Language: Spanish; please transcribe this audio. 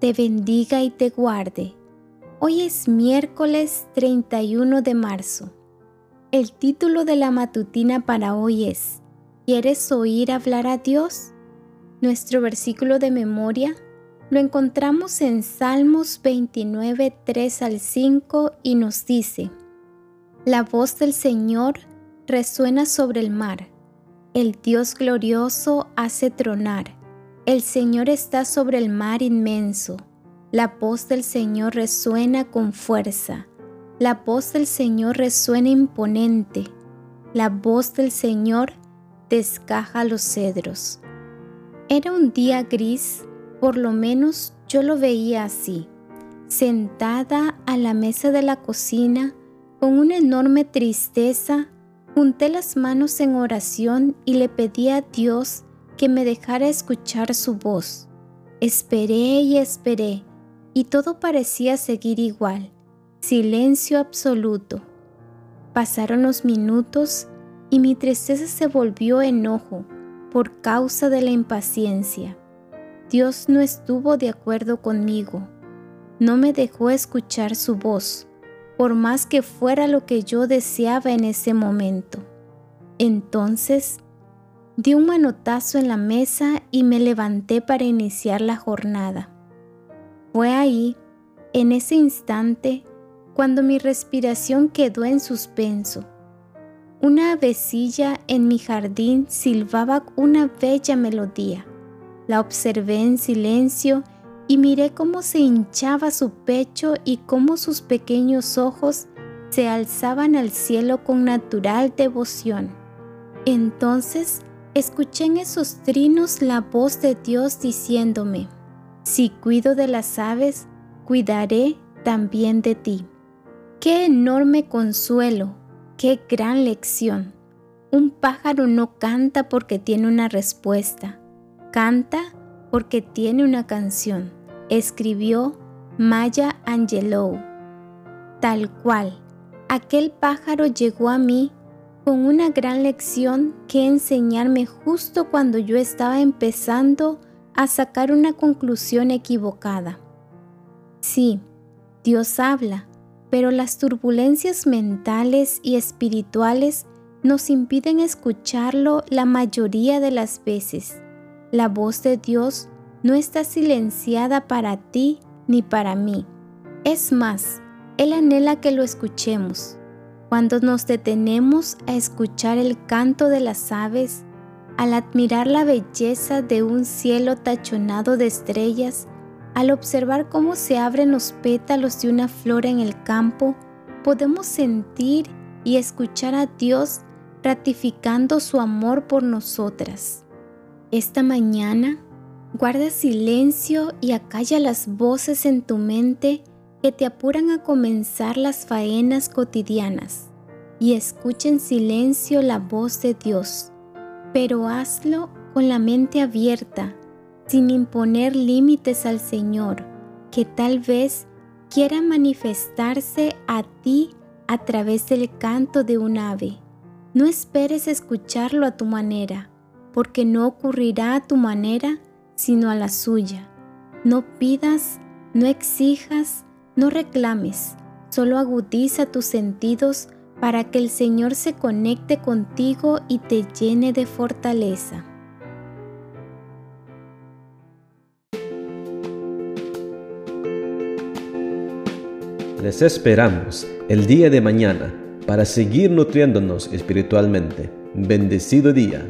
te bendiga y te guarde. Hoy es miércoles 31 de marzo. El título de la matutina para hoy es ¿Quieres oír hablar a Dios? Nuestro versículo de memoria lo encontramos en Salmos 29, 3 al 5 y nos dice, La voz del Señor resuena sobre el mar, el Dios glorioso hace tronar el Señor está sobre el mar inmenso. La voz del Señor resuena con fuerza. La voz del Señor resuena imponente. La voz del Señor descaja los cedros. Era un día gris, por lo menos yo lo veía así, sentada a la mesa de la cocina con una enorme tristeza, junté las manos en oración y le pedí a Dios que me dejara escuchar su voz. Esperé y esperé, y todo parecía seguir igual, silencio absoluto. Pasaron los minutos y mi tristeza se volvió enojo por causa de la impaciencia. Dios no estuvo de acuerdo conmigo, no me dejó escuchar su voz, por más que fuera lo que yo deseaba en ese momento. Entonces Di un manotazo en la mesa y me levanté para iniciar la jornada. Fue ahí, en ese instante, cuando mi respiración quedó en suspenso. Una avecilla en mi jardín silbaba una bella melodía. La observé en silencio y miré cómo se hinchaba su pecho y cómo sus pequeños ojos se alzaban al cielo con natural devoción. Entonces escuché en esos trinos la voz de Dios diciéndome, si cuido de las aves, cuidaré también de ti. Qué enorme consuelo, qué gran lección. Un pájaro no canta porque tiene una respuesta, canta porque tiene una canción, escribió Maya Angelou. Tal cual, aquel pájaro llegó a mí con una gran lección que enseñarme justo cuando yo estaba empezando a sacar una conclusión equivocada. Sí, Dios habla, pero las turbulencias mentales y espirituales nos impiden escucharlo la mayoría de las veces. La voz de Dios no está silenciada para ti ni para mí. Es más, Él anhela que lo escuchemos. Cuando nos detenemos a escuchar el canto de las aves, al admirar la belleza de un cielo tachonado de estrellas, al observar cómo se abren los pétalos de una flor en el campo, podemos sentir y escuchar a Dios ratificando su amor por nosotras. Esta mañana, guarda silencio y acalla las voces en tu mente que te apuran a comenzar las faenas cotidianas y escucha en silencio la voz de Dios, pero hazlo con la mente abierta, sin imponer límites al Señor, que tal vez quiera manifestarse a ti a través del canto de un ave. No esperes escucharlo a tu manera, porque no ocurrirá a tu manera, sino a la suya. No pidas, no exijas, no reclames, solo agudiza tus sentidos para que el Señor se conecte contigo y te llene de fortaleza. Les esperamos el día de mañana para seguir nutriéndonos espiritualmente. Bendecido día.